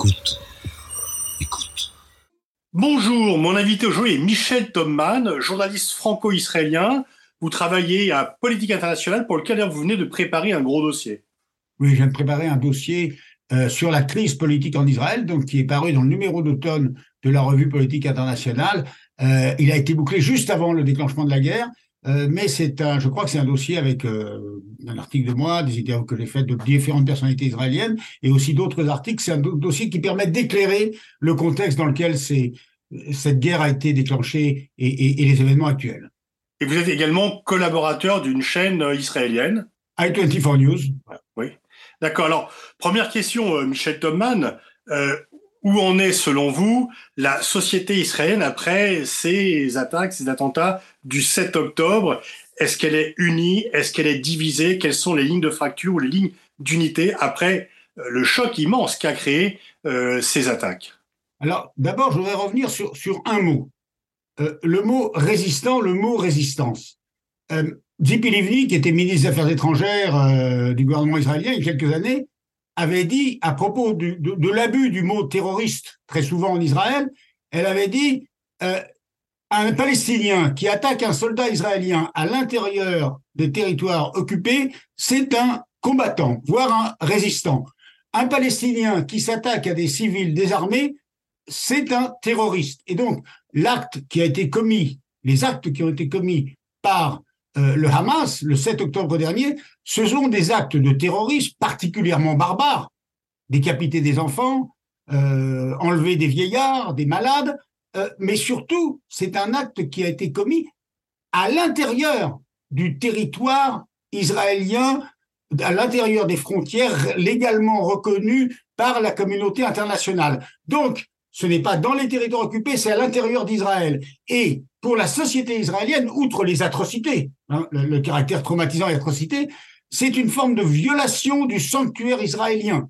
Écoute. Écoute. Bonjour, mon invité aujourd'hui est Michel Topman, journaliste franco-israélien. Vous travaillez à Politique internationale pour lequel vous venez de préparer un gros dossier. Oui, je viens de préparer un dossier euh, sur la crise politique en Israël, donc qui est paru dans le numéro d'automne de la revue Politique internationale. Euh, il a été bouclé juste avant le déclenchement de la guerre, euh, mais c'est un, je crois que c'est un dossier avec euh, un article de moi, des interviews que j'ai faites de différentes personnalités israéliennes, et aussi d'autres articles. C'est un dossier qui permet d'éclairer le contexte dans lequel cette guerre a été déclenchée et, et, et, les événements actuels. Et vous êtes également collaborateur d'une chaîne israélienne. I24 News. Oui. D'accord. Alors, première question, euh, Michel Topman. Euh, où en est, selon vous, la société israélienne après ces attaques, ces attentats du 7 octobre? Est-ce qu'elle est unie? Est-ce qu'elle est divisée? Quelles sont les lignes de fracture ou les lignes d'unité après euh, le choc immense qu'a créé euh, ces attaques? Alors, d'abord, je voudrais revenir sur, sur un mot. Euh, le mot résistant, le mot résistance. Euh, Zipi Livni, qui était ministre des Affaires étrangères euh, du gouvernement israélien il y a quelques années, avait dit à propos de l'abus du mot terroriste très souvent en Israël, elle avait dit euh, un Palestinien qui attaque un soldat israélien à l'intérieur des territoires occupés, c'est un combattant, voire un résistant. Un Palestinien qui s'attaque à des civils désarmés, c'est un terroriste. Et donc, l'acte qui a été commis, les actes qui ont été commis par euh, le Hamas, le 7 octobre dernier, ce sont des actes de terrorisme particulièrement barbares. Décapiter des enfants, euh, enlever des vieillards, des malades, euh, mais surtout, c'est un acte qui a été commis à l'intérieur du territoire israélien, à l'intérieur des frontières légalement reconnues par la communauté internationale. Donc, ce n'est pas dans les territoires occupés, c'est à l'intérieur d'Israël. Et pour la société israélienne, outre les atrocités, hein, le, caractère traumatisant et atrocité, c'est une forme de violation du sanctuaire israélien.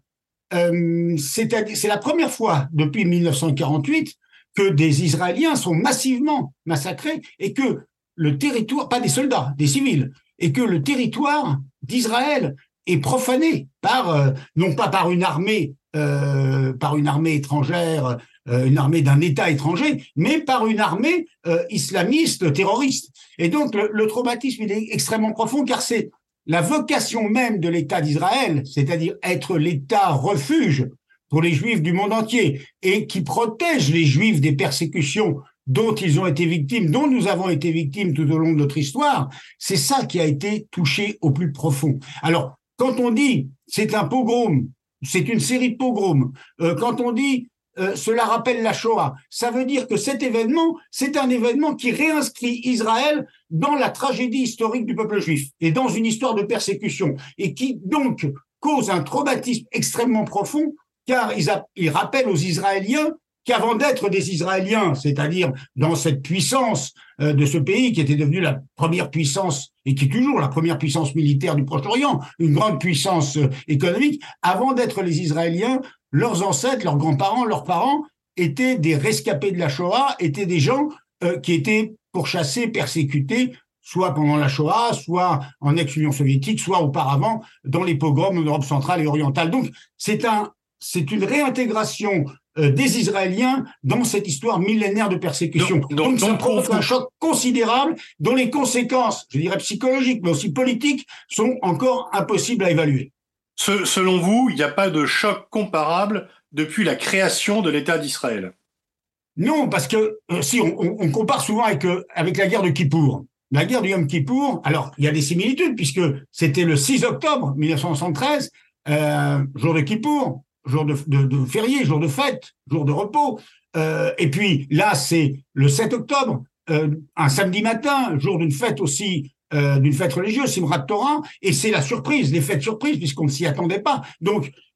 Euh, c'est la première fois depuis 1948 que des Israéliens sont massivement massacrés et que le territoire, pas des soldats, des civils, et que le territoire d'Israël est profané par, euh, non pas par une armée, euh, par une armée étrangère, euh, une armée d'un État étranger, mais par une armée euh, islamiste terroriste. Et donc le, le traumatisme il est extrêmement profond car c'est la vocation même de l'État d'Israël, c'est-à-dire être l'État refuge pour les Juifs du monde entier et qui protège les Juifs des persécutions dont ils ont été victimes, dont nous avons été victimes tout au long de notre histoire, c'est ça qui a été touché au plus profond. Alors, quand on dit c'est un pogrom, c'est une série de pogroms, euh, quand on dit euh, cela rappelle la Shoah. Ça veut dire que cet événement, c'est un événement qui réinscrit Israël dans la tragédie historique du peuple juif et dans une histoire de persécution et qui donc cause un traumatisme extrêmement profond car il, il rappelle aux Israéliens qu'avant d'être des Israéliens, c'est-à-dire dans cette puissance euh, de ce pays qui était devenu la première puissance et qui est toujours la première puissance militaire du Proche-Orient, une grande puissance euh, économique, avant d'être les Israéliens, leurs ancêtres, leurs grands-parents, leurs parents étaient des rescapés de la Shoah, étaient des gens euh, qui étaient pourchassés, persécutés, soit pendant la Shoah, soit en ex-Union soviétique, soit auparavant dans les pogroms en Europe centrale et orientale. Donc, c'est un, c'est une réintégration des Israéliens dans cette histoire millénaire de persécution. Donc, donc, donc ça provoque un choc considérable dont les conséquences, je dirais psychologiques, mais aussi politiques, sont encore impossibles à évaluer. Ce, selon vous, il n'y a pas de choc comparable depuis la création de l'État d'Israël? Non, parce que euh, si on, on, compare souvent avec, euh, avec la guerre de Kippour. La guerre du Yom Kippour, alors il y a des similitudes puisque c'était le 6 octobre 1973, euh, jour de Kippour, jour de, férié, jour de fête, jour de repos. Euh, et puis là, c'est le 7 octobre, euh, un samedi matin, jour d'une fête aussi euh, d'une fête religieuse, Simrat Torah, et c'est la surprise, les fêtes surprises, puisqu'on ne s'y attendait pas.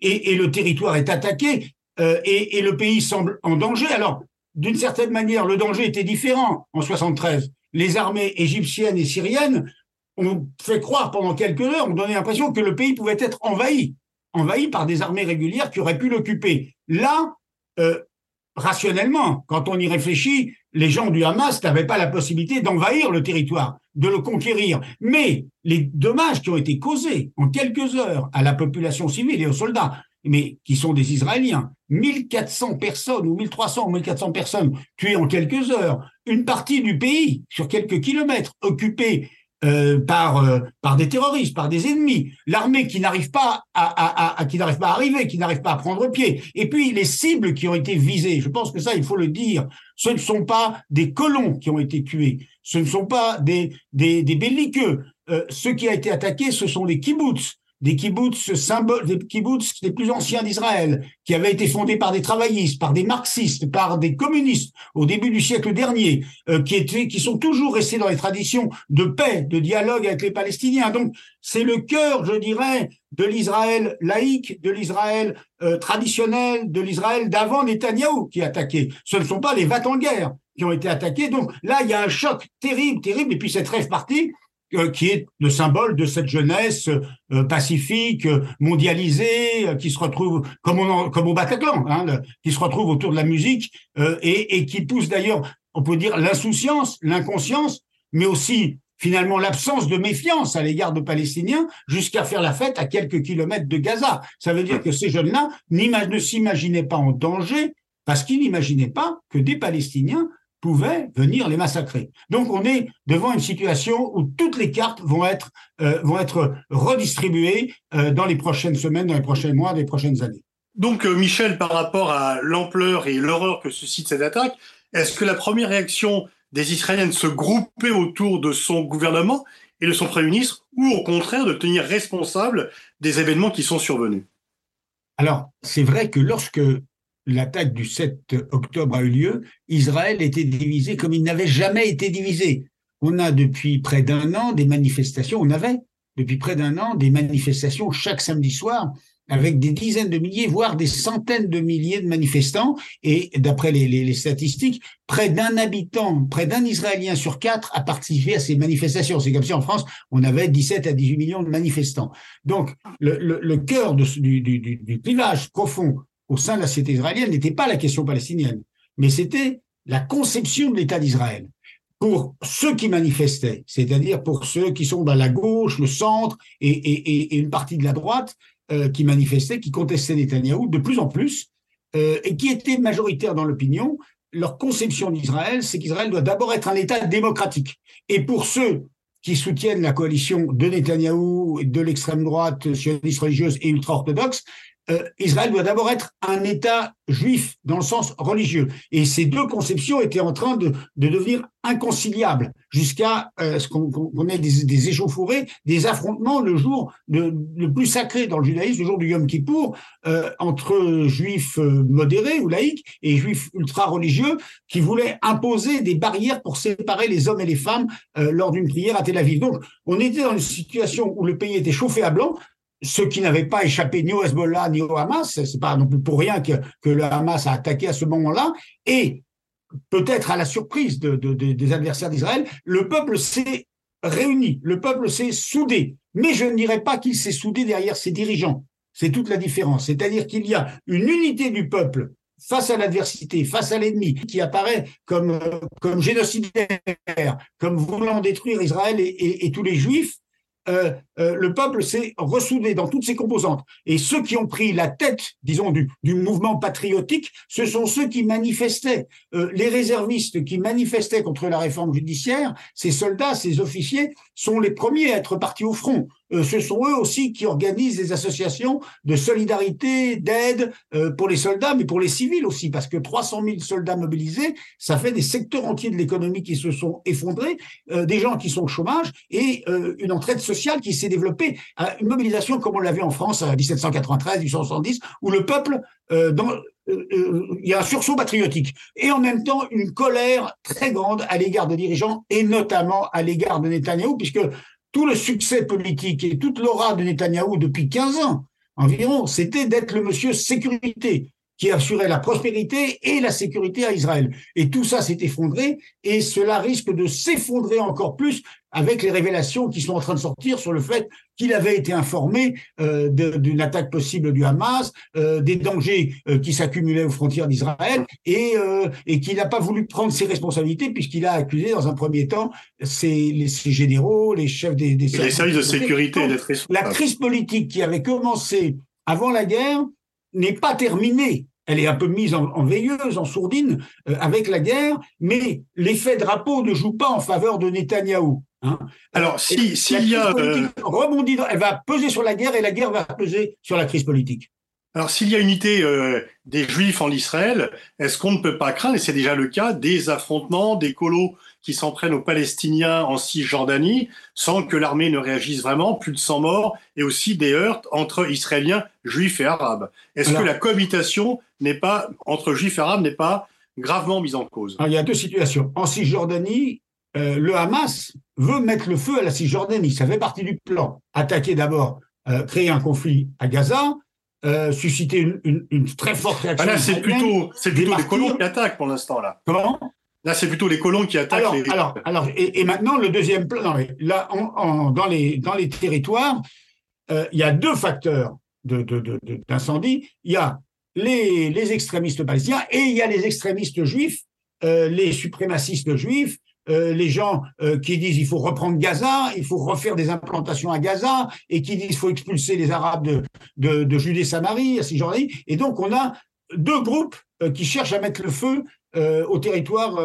Et, le territoire est attaqué, et, et, le pays semble en danger. Alors, d'une certaine manière, le danger était différent en 73. Les armées égyptiennes et syriennes ont fait croire pendant quelques heures, ont donné l'impression que le pays pouvait être envahi, envahi par des armées régulières qui auraient pu l'occuper. Là, euh, rationnellement, quand on y réfléchit, les gens du Hamas n'avaient pas la possibilité d'envahir le territoire, de le conquérir. Mais les dommages qui ont été causés en quelques heures à la population civile et aux soldats, mais qui sont des Israéliens. 1400 personnes ou 1300 ou 1400 personnes tuées en quelques heures. Une partie du pays, sur quelques kilomètres, occupée euh, par euh, par des terroristes, par des ennemis, l'armée qui n'arrive pas à, qui n'arrive pas à arriver, qui n'arrive pas à prendre pied, et puis les cibles qui ont été visées. Je pense que ça, il faut le dire. Ce ne sont pas des colons qui ont été tués, ce ne sont pas des des, des belliqueux. Euh, qui a été attaqué, ce sont les kibbutz, des kibbutz symboles, des kibbutz les plus anciens d'Israël, qui avaient été fondés par des travaillistes, par des marxistes, par des communistes au début du siècle dernier, euh, qui étaient, qui sont toujours restés dans les traditions de paix, de dialogue avec les Palestiniens. Donc, c'est le cœur, je dirais, de l'Israël laïque, de l'Israël euh, traditionnel, de l'Israël d'avant Netanyahou qui est attaqué. Ce ne sont pas les vats en guerre qui ont été attaqués. Donc là, il y a un choc terrible, terrible. Et puis cette rêve partie, qui est le symbole de cette jeunesse euh, pacifique, mondialisée, euh, qui se retrouve comme, au Bataclan, hein, qui se retrouve autour de la musique et, et qui pousse d'ailleurs, on peut dire, l'insouciance, l'inconscience, mais aussi finalement l'absence de méfiance à l'égard de Palestiniens jusqu'à faire la fête à quelques kilomètres de Gaza. Ça veut dire que ces jeunes-là ne s'imaginaient pas en danger parce qu'ils n'imaginaient pas que des Palestiniens pouvaient venir les massacrer. Donc on est devant une situation où toutes les cartes vont être, euh, vont être redistribuées euh, dans les prochaines semaines, dans les prochains mois, les prochaines années. Donc euh, Michel, par rapport à l'ampleur et l'horreur que suscite cette attaque, est-ce que la première réaction des Israéliens de se grouper autour de son gouvernement et de son Premier ministre, ou au contraire de tenir responsable des événements qui sont survenus? Alors, c'est vrai que lorsque l'attaque du 7 octobre a eu lieu, Israël était divisé comme il n'avait jamais été divisé. On a depuis près d'un an des manifestations, on avait depuis près d'un an des manifestations chaque samedi soir avec des dizaines de milliers, voire des centaines de milliers de manifestants. Et d'après les, statistiques, près d'un habitant, près d'un Israélien sur quatre a participé à ces manifestations. C'est comme si en France, on avait 17 à 18 millions de manifestants. Donc, le, cœur du, du, du clivage profond au sein de la société israélienne n'était pas la question palestinienne, mais c'était la conception de l'État d'Israël. Pour ceux qui manifestaient, c'est-à-dire pour ceux qui sont dans la gauche, le centre et une partie de la droite euh, qui manifestaient, qui contestaient Netanyahou de plus en plus, euh, et qui étaient majoritaires dans l'opinion, leur conception d'Israël, c'est qu'Israël doit d'abord être un État démocratique. Et pour ceux qui soutiennent la coalition de Netanyahou, de l'extrême droite sioniste religieuse et ultra-orthodoxe, euh, Israël doit d'abord être un État juif dans le sens religieux. Et ces deux conceptions étaient en train de, de devenir inconciliables jusqu'à euh, ce qu'on ait des, des, échauffourées, des affrontements le jour de, le plus sacré dans le judaïsme, le jour du Yom Kippour, euh, entre juifs euh, modérés ou laïcs et juifs ultra-religieux qui voulaient imposer des barrières pour séparer les hommes et les femmes euh, lors d'une prière à Tel Aviv. Donc, on était dans une situation où le pays était chauffé à blanc, ceux qui n'avaient pas échappé ni au Hezbollah ni au Hamas, c'est pas non plus pour rien que, le Hamas a attaqué à ce moment-là, et peut-être à la surprise de, de, de, des adversaires d'Israël, le peuple s'est réuni, le peuple s'est soudé, mais je ne dirais pas qu'il s'est soudé derrière ses dirigeants. C'est toute la différence. C'est-à-dire qu'il y a une unité du peuple face à l'adversité, face à l'ennemi, qui apparaît comme, comme génocidaire, comme voulant détruire Israël et tous les juifs, euh, euh, le peuple s'est ressoudé dans toutes ses composantes. Et ceux qui ont pris la tête, disons, du, mouvement patriotique, ce sont ceux qui manifestaient. Euh, les réservistes qui manifestaient contre la réforme judiciaire, ces soldats, ces officiers, sont les premiers à être partis au front. Euh, ce sont eux aussi qui organisent des associations de solidarité, d'aide euh, pour les soldats, mais pour les civils aussi, parce que 300 000 soldats mobilisés, ça fait des secteurs entiers de l'économie qui se sont effondrés, euh, des gens qui sont au chômage et une entraide sociale qui s'est développée, une mobilisation comme on l'a vu en France en 1793, 1870, où le peuple, dans, il y a un sursaut patriotique. Et en même temps une colère très grande à l'égard des dirigeants et notamment à l'égard de Netanyahou, puisque tout le succès politique et toute l'aura de Netanyahou depuis 15 ans environ, c'était d'être le monsieur sécurité qui assurait la prospérité et la sécurité à Israël. Et tout ça s'est effondré et cela risque de s'effondrer encore plus avec les révélations qui sont en train de sortir sur le fait qu'il avait été informé euh, d'une attaque possible du Hamas, euh, des dangers euh, qui s'accumulaient aux frontières d'Israël et, euh, et qu'il n'a pas voulu prendre ses responsabilités puisqu'il a accusé dans un premier temps ses, les, ses généraux, les chefs des, des services, de sécurité. La crise politique qui avait commencé avant la guerre n'est pas terminée. Elle est un peu mise en, veilleuse, en sourdine euh, avec la guerre, mais l'effet drapeau ne joue pas en faveur de Netanyahou. Hein. Alors, si, s'il y a. Euh, rebondit, elle va peser sur la guerre et la guerre va peser sur la crise politique. Alors, s'il y a unité euh, des Juifs en Israël, est-ce qu'on ne peut pas craindre, et c'est déjà le cas, des affrontements, des colos qui s'en prennent aux Palestiniens en Cisjordanie, sans que l'armée ne réagisse vraiment, plus de 100 morts, et aussi des heurts entre Israéliens, Juifs et Arabes? Est-ce que la cohabitation n'est pas, entre Juifs et Arabes n'est pas gravement mise en cause? Il y a deux situations. En Cisjordanie, euh, le Hamas veut mettre le feu à la Cisjordanie. Ça fait partie du plan. Attaquer d'abord, euh, créer un conflit à Gaza, euh, susciter une, très forte réaction. Ah là, c'est plutôt, c'est plutôt les colons qui attaquent pour l'instant là. Comment? Là, c'est plutôt les colons qui attaquent. Alors, les... alors, alors et, maintenant le deuxième plan. là, dans les dans les territoires, euh, il y a deux facteurs d'incendie. De, de, il y a les, les extrémistes palestiniens et il y a les extrémistes juifs, euh, les suprémacistes juifs, euh, les gens euh, qui disent il faut reprendre Gaza, il faut refaire des implantations à Gaza, et qui disent il faut expulser les Arabes de, de, Judée-Samarie, à Cisjordanie. Et donc on a deux groupes euh, qui cherchent à mettre le feu au territoire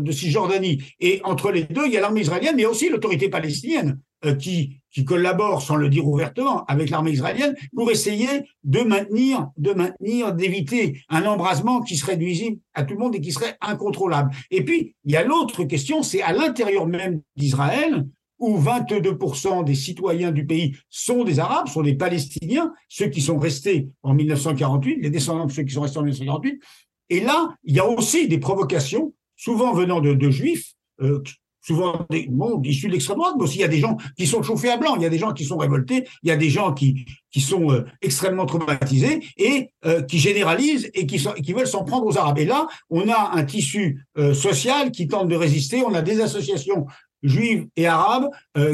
de Cisjordanie. Et entre les deux, il y a l'armée israélienne, mais aussi l'autorité palestinienne qui, qui collabore, sans le dire ouvertement, avec l'armée israélienne pour essayer de maintenir, de maintenir, d'éviter un embrasement qui serait nuisible à tout le monde et qui serait incontrôlable. Et puis, il y a l'autre question, c'est à l'intérieur même d'Israël, où 22% des citoyens du pays sont des Arabes, sont des Palestiniens, ceux qui sont restés en 1948, les descendants de ceux qui sont restés en 1948, et là, il y a aussi des provocations, souvent venant de, juifs, euh, souvent des, issus de l'extrême droite, mais aussi il y a des gens qui sont chauffés à blanc, il y a des gens qui sont révoltés, il y a des gens qui, qui sont euh, extrêmement traumatisés et euh, qui généralisent et qui, qui veulent s'en prendre aux Arabes. Et là, on a un tissu social qui tente de résister, on a des associations juives et arabes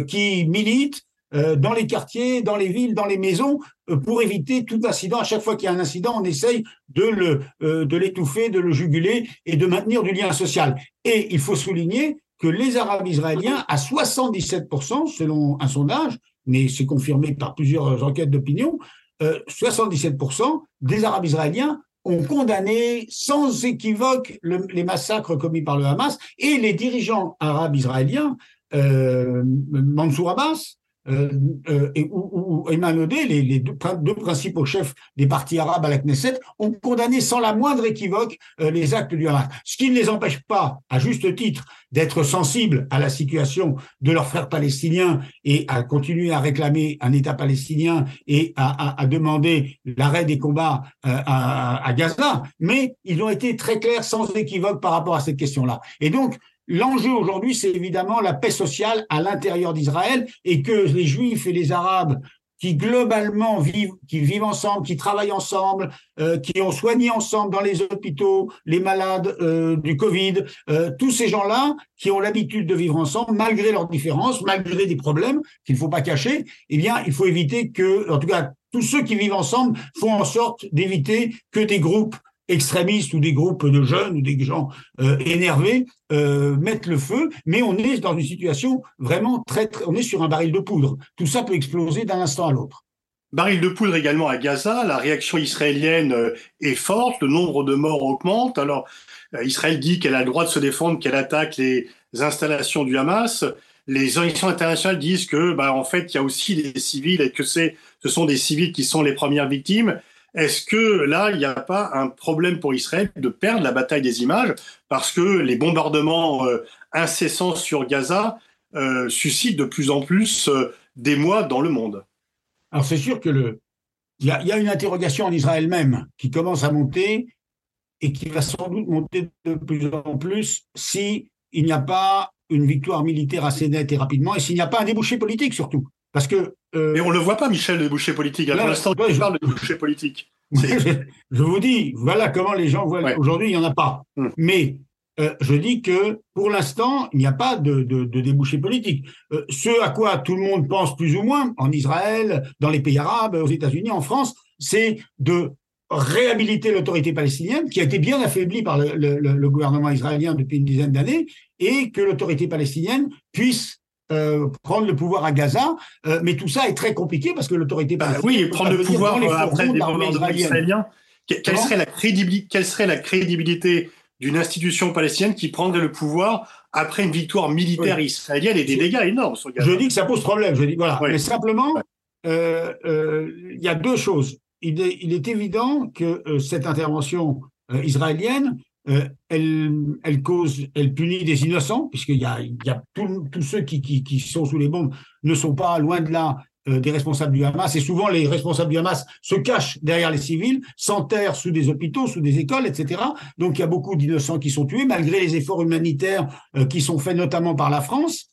qui militent, euh, dans les quartiers, dans les villes, dans les maisons, euh, pour éviter tout incident. À chaque fois qu'il y a un incident, on essaye de euh, de l'étouffer, de le juguler et de maintenir du lien social. Et il faut souligner que les Arabes israéliens, à 77%, selon un sondage, mais c'est confirmé par plusieurs enquêtes d'opinion, 77% des Arabes israéliens ont condamné sans équivoque les massacres commis par le Hamas et les dirigeants arabes israéliens, euh, Mansour Abbas, euh, euh, et, où, où les, deux, principaux chefs des partis arabes à la Knesset, ont condamné sans la moindre équivoque euh, les actes du Hamas. Ce qui ne les empêche pas, à juste titre, d'être sensibles à la situation de leurs frères palestiniens et à continuer à réclamer un État palestinien et à, demander l'arrêt des combats à, à Gaza. Mais ils ont été très clairs, sans équivoque par rapport à cette question-là. Et donc, L'enjeu aujourd'hui, c'est évidemment la paix sociale à l'intérieur d'Israël et que les Juifs et les Arabes qui globalement vivent, qui vivent ensemble, qui travaillent ensemble, euh, qui ont soigné ensemble dans les hôpitaux les malades euh, du Covid, euh, tous ces gens-là qui ont l'habitude de vivre ensemble malgré leurs différences, malgré des problèmes qu'il ne faut pas cacher, eh bien, il faut éviter que, en tout cas, tous ceux qui vivent ensemble font en sorte d'éviter que des groupes extrémistes ou des groupes de jeunes ou des gens euh, énervés euh, mettent le feu, mais on est dans une situation vraiment très, très, on est sur un baril de poudre. Tout ça peut exploser d'un instant à l'autre. Baril de poudre également à Gaza, la réaction israélienne euh, est forte, le nombre de morts augmente. Alors Israël dit qu'elle a le droit de se défendre, qu'elle attaque les installations du Hamas. Les organisations internationales disent que, bah, en fait, il y a aussi des civils et que c'est, ce sont des civils qui sont les premières victimes. Est-ce que là, il n'y a pas un problème pour Israël de perdre la bataille des images parce que les bombardements euh, incessants sur Gaza euh, suscitent de plus en plus euh, d'émoi dans le monde? Alors c'est sûr que le, il y, a, une interrogation en Israël même qui commence à monter et qui va sans doute monter de plus en plus si n'y a pas une victoire militaire assez nette et rapidement et s'il n'y a pas un débouché politique surtout. Parce que. Euh, Mais on le voit pas, Michel, le boucher politique. À l'instant, je parle de boucher politique. je vous dis, voilà comment les gens voient. Aujourd'hui, il n'y en a pas. Hmm. Mais euh, je dis que pour l'instant, il n'y a pas de, de, de débouché politique. Euh, ce à quoi tout le monde pense plus ou moins, en Israël, dans les pays arabes, aux États-Unis, en France, c'est de réhabiliter l'autorité palestinienne, qui a été bien affaiblie par le, le, le gouvernement israélien depuis une dizaine d'années, et que l'autorité palestinienne puisse euh, prendre le pouvoir à Gaza, euh, mais tout ça est très compliqué parce que l'autorité bah, oui, prendre le pouvoir après des moments israéliens. Quelle serait, la crédibilité, quelle serait la crédibilité d'une institution palestinienne qui prendrait le pouvoir après une victoire militaire israélienne et des dégâts énormes sur Gaza? Je dis que ça pose problème. Je dis voilà. Mais simplement, il y a deux choses. Il est, il est évident que cette intervention israélienne euh, elle, cause, elle punit des innocents, puisqu'il y a, il y a tous ceux qui, sont sous les bombes ne sont pas loin de là euh, des responsables du Hamas, et souvent les responsables du Hamas se cachent derrière les civils, s'enterrent sous des hôpitaux, sous des écoles, etc. Donc il y a beaucoup d'innocents qui sont tués, malgré les efforts humanitaires euh, qui sont faits notamment par la France.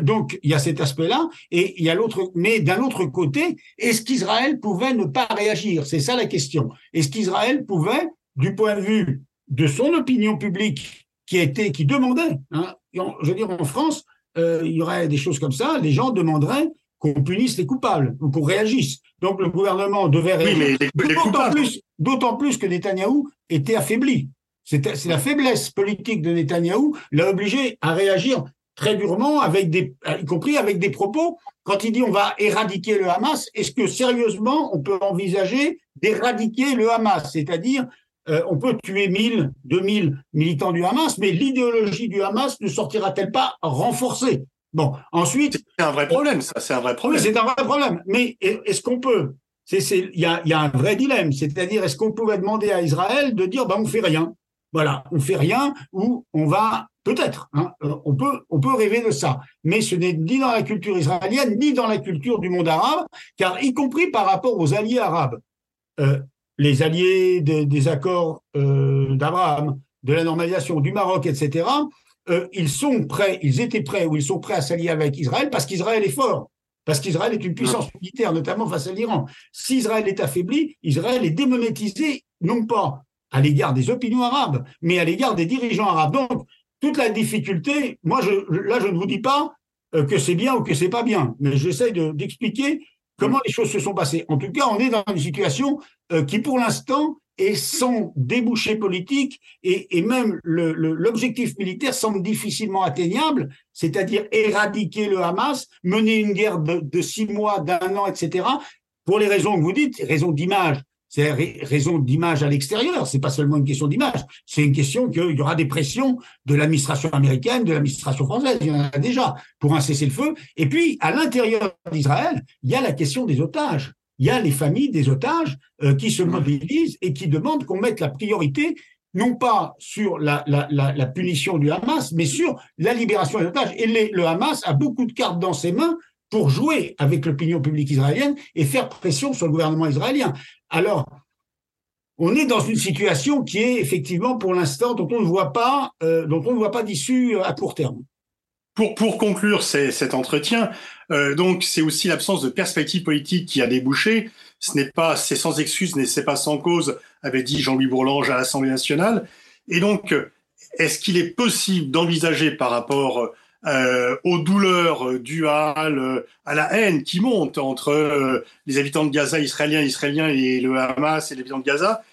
donc il y a cet aspect-là, et il y a l'autre. Mais d'un autre côté, est-ce qu'Israël pouvait ne pas réagir? C'est ça la question. Est-ce qu'Israël pouvait, du point de vue de son opinion publique qui était, qui demandait, hein, je veux dire, en France, euh, il y aurait des choses comme ça, les gens demanderaient qu'on punisse les coupables ou qu'on réagisse. Donc le gouvernement devait réagir. d'autant, plus, d'autant plus que Netanyahou était affaibli. C'est, c'est la faiblesse politique de Netanyahou l'a obligé à réagir très durement, avec des, y compris avec des propos. Quand il dit on va éradiquer le Hamas, est-ce que sérieusement on peut envisager d'éradiquer le Hamas, c'est-à-dire euh, on peut tuer 1000, 2000 militants du Hamas, mais l'idéologie du Hamas ne sortira-t-elle pas renforcée? Bon, ensuite. C'est un vrai problème, ça, c'est un vrai problème. C'est un vrai problème. Mais est-ce qu'on peut Il y a, y a, un vrai dilemme, c'est-à-dire est-ce qu'on pouvait demander à Israël de dire ben, on fait rien? Voilà, on fait rien ou on va peut-être, hein, euh, on peut on peut rêver de ça, mais ce n'est ni dans la culture israélienne ni dans la culture du monde arabe, car y compris par rapport aux alliés arabes. Euh, les alliés des accords euh, d'Abraham, de la normalisation du Maroc, etc., euh, ils sont prêts, ils étaient prêts ou ils sont prêts à s'allier avec Israël parce qu'Israël est fort, parce qu'Israël est une puissance militaire, notamment face à l'Iran. Si Israël est affaibli, Israël est démonétisé, non pas à l'égard des opinions arabes, mais à l'égard des dirigeants arabes. Donc, toute la difficulté, moi, je, là, je ne vous dis pas euh, que c'est bien ou que c'est pas bien, mais j'essaie d'expliquer comment les choses se sont passées. En tout cas, on est dans une situation euh, qui, pour l'instant, est sans débouché politique et, même l'objectif militaire semble difficilement atteignable, c'est-à-dire éradiquer le Hamas, mener une guerre de, de six mois, d'un an, etc., pour les raisons que vous dites, raisons d'image, c'est raison d'image à l'extérieur. C'est pas seulement une question d'image. C'est une question qu'il y aura des pressions de l'administration américaine, de l'administration française. Il y en a déjà pour un cessez-le-feu. Et puis, à l'intérieur d'Israël, il y a la question des otages. Il y a les familles des otages euh, qui se mobilisent et qui demandent qu'on mette la priorité non pas sur la, la, la, la, punition du Hamas, mais sur la libération des otages. Et les, le Hamas a beaucoup de cartes dans ses mains pour jouer avec l'opinion publique israélienne et faire pression sur le gouvernement israélien. Alors, on est dans une situation qui est effectivement pour l'instant dont on ne voit pas, euh, dont on ne voit pas d'issue à court terme. Pour, pour conclure cet entretien, euh, donc c'est aussi l'absence de perspective politique qui a débouché. Ce n'est pas, c'est sans excuse, mais c'est pas sans cause, avait dit Jean-Louis Bourlange à l'Assemblée nationale. Et donc, est-ce qu'il est possible d'envisager par rapport euh, aux douleurs dues à, à, la haine qui monte entre euh, les habitants de Gaza israéliens, israéliens et le Hamas et les habitants de Gaza?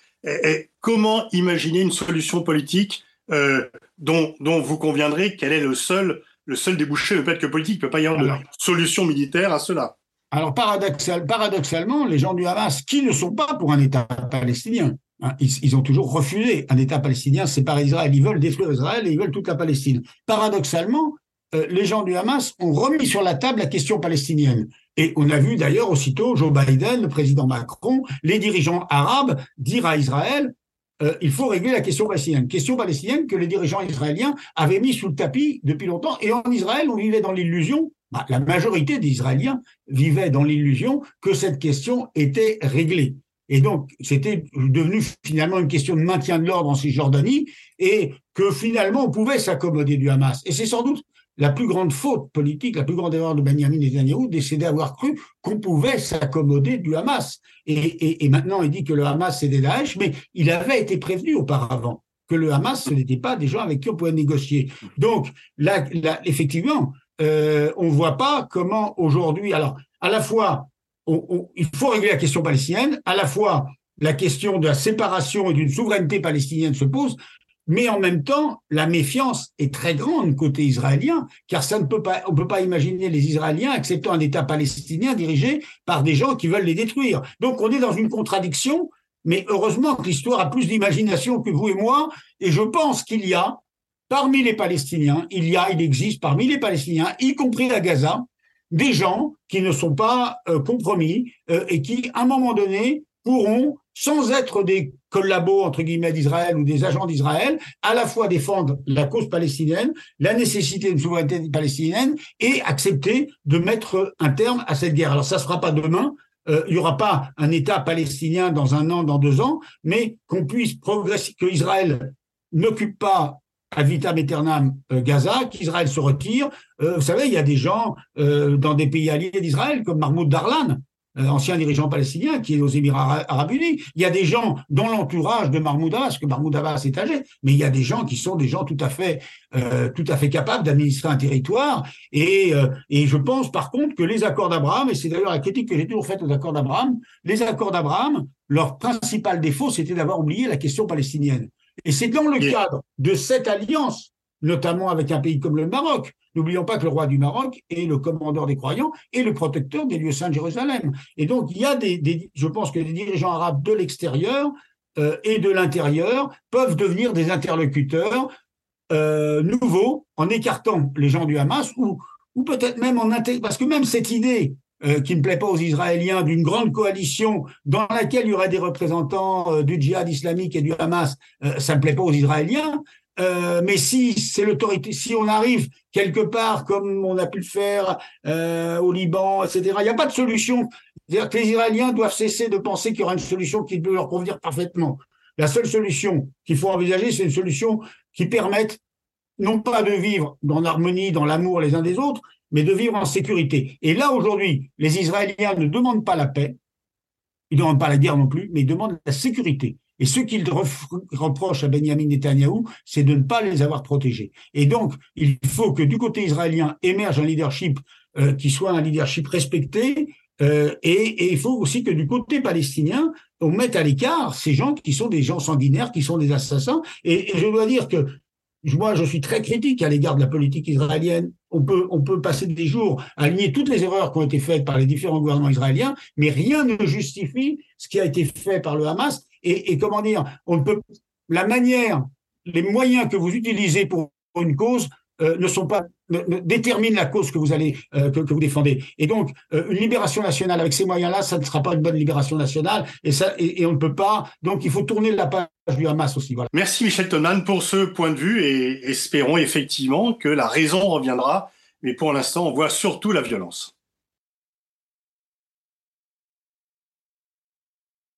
Comment imaginer une solution politique euh, dont, dont, vous conviendrez qu'elle est le seul, le seul débouché, le fait que politique ne peut pas y avoir de solution militaire à cela Alors paradoxal, paradoxalement, les gens du Hamas, qui ne sont pas pour un État palestinien, hein, ils, ils, ont toujours refusé un État palestinien séparé d'Israël. Ils veulent détruire Israël et ils veulent toute la Palestine. Paradoxalement, euh, les gens du Hamas ont remis sur la table la question palestinienne. Et on a vu d'ailleurs aussitôt Joe Biden, le président Macron, les dirigeants arabes dire à Israël euh, il faut régler la question palestinienne. Question palestinienne que les dirigeants israéliens avaient mis sous le tapis depuis longtemps. Et en Israël, on vivait dans l'illusion, bah, la majorité des Israéliens vivaient dans l'illusion que cette question était réglée. Et donc, c'était devenu finalement une question de maintien de l'ordre en Cisjordanie et que finalement, on pouvait s'accommoder du Hamas. Et c'est sans doute la plus grande faute politique, la plus grande erreur de Benjamin Netanyahu, c'est d'avoir cru qu'on pouvait s'accommoder du Hamas. Et, maintenant, il dit que le Hamas, c'est des Daesh, mais il avait été prévenu auparavant que le Hamas, ce n'était pas des gens avec qui on pouvait négocier. Donc, là, effectivement, euh, on ne voit pas comment aujourd'hui, alors, à la fois, il faut régler la question palestinienne, à la fois, la question de la séparation et d'une souveraineté palestinienne se pose, Mais en même temps, la méfiance est très grande côté israélien, car ça ne peut pas, on pas imaginer les Israéliens acceptant un État palestinien dirigé par des gens qui veulent les détruire. Donc on est dans une contradiction, mais heureusement que l'histoire a plus d'imagination que vous et moi, et je pense qu'il y a, parmi les Palestiniens, il y a, il existe parmi les Palestiniens, y compris à Gaza, des gens qui ne sont pas euh, compromis euh, et qui, à un moment donné, pourront, sans être des collabos, entre guillemets, d'Israël ou des agents d'Israël, à la fois défendre la cause palestinienne, la nécessité d'une souveraineté palestinienne et accepter de mettre un terme à cette guerre. Alors, ça ne se fera pas demain, euh, il n'y aura pas un État palestinien dans un an, dans deux ans, mais qu'on puisse progresser, que Israël n'occupe pas à vitam aeternam euh, Gaza, qu'Israël se retire. Euh, vous savez, il y a des gens dans des pays alliés d'Israël, comme Mahmoud Darlan, ancien dirigeant palestinien qui est aux Émirats arabes unis. Il y a des gens dans l'entourage de Mahmoud Abbas, que Mahmoud Abbas est âgé, mais il y a des gens qui sont des gens tout à fait, euh, tout à fait capables d'administrer un territoire. Et, euh, et je pense par contre que les accords d'Abraham, et c'est d'ailleurs la critique que j'ai toujours faite aux accords d'Abraham, les accords d'Abraham, leur principal défaut, c'était d'avoir oublié la question palestinienne. Et c'est dans le cadre de cette alliance notamment avec un pays comme le Maroc. N'oublions pas que le roi du Maroc est le commandeur des croyants et le protecteur des lieux saints de Jérusalem. Et donc, il y a des, je pense que les dirigeants arabes de l'extérieur euh, et de l'intérieur peuvent devenir des interlocuteurs euh, nouveaux en écartant les gens du Hamas ou, ou peut-être même en parce que même cette idée euh, qui ne plaît pas aux Israéliens d'une grande coalition dans laquelle il y aurait des représentants du djihad islamique et du Hamas, ça ne plaît pas aux Israéliens. Euh, mais si c'est l'autorité, si on arrive quelque part comme on a pu le faire euh, au Liban, etc., il n'y a pas de solution. C'est-à-dire que les Israéliens doivent cesser de penser qu'il y aura une solution qui peut leur convenir parfaitement. La seule solution qu'il faut envisager, c'est une solution qui permette non pas de vivre dans l'harmonie, dans l'amour les uns des autres, mais de vivre en sécurité. Et là, aujourd'hui, les Israéliens ne demandent pas la paix, ils ne demandent pas la guerre non plus, mais ils demandent la sécurité. Et ce qu'il reproche à Benjamin Netanyahou, c'est de ne pas les avoir protégés. Et donc, il faut que du côté israélien émerge un leadership euh, qui soit un leadership respecté, euh, et, il faut aussi que du côté palestinien, on mette à l'écart ces gens qui sont des gens sanguinaires, qui sont des assassins. Et, et je dois dire que moi, je suis très critique à l'égard de la politique israélienne. On peut, on peut passer des jours à nier toutes les erreurs qui ont été faites par les différents gouvernements israéliens, mais rien ne justifie ce qui a été fait par le Hamas et, comment dire, on peut, la manière, les moyens que vous utilisez pour une cause euh, ne sont pas déterminent la cause que vous allez euh, que, vous défendez. Et donc euh, une libération nationale avec ces moyens-là, ça ne sera pas une bonne libération nationale et ça et, on ne peut pas. Donc il faut tourner la page du Hamas aussi. Merci Michel Tonman pour ce point de vue et espérons effectivement que la raison reviendra. Mais pour l'instant, on voit surtout la violence.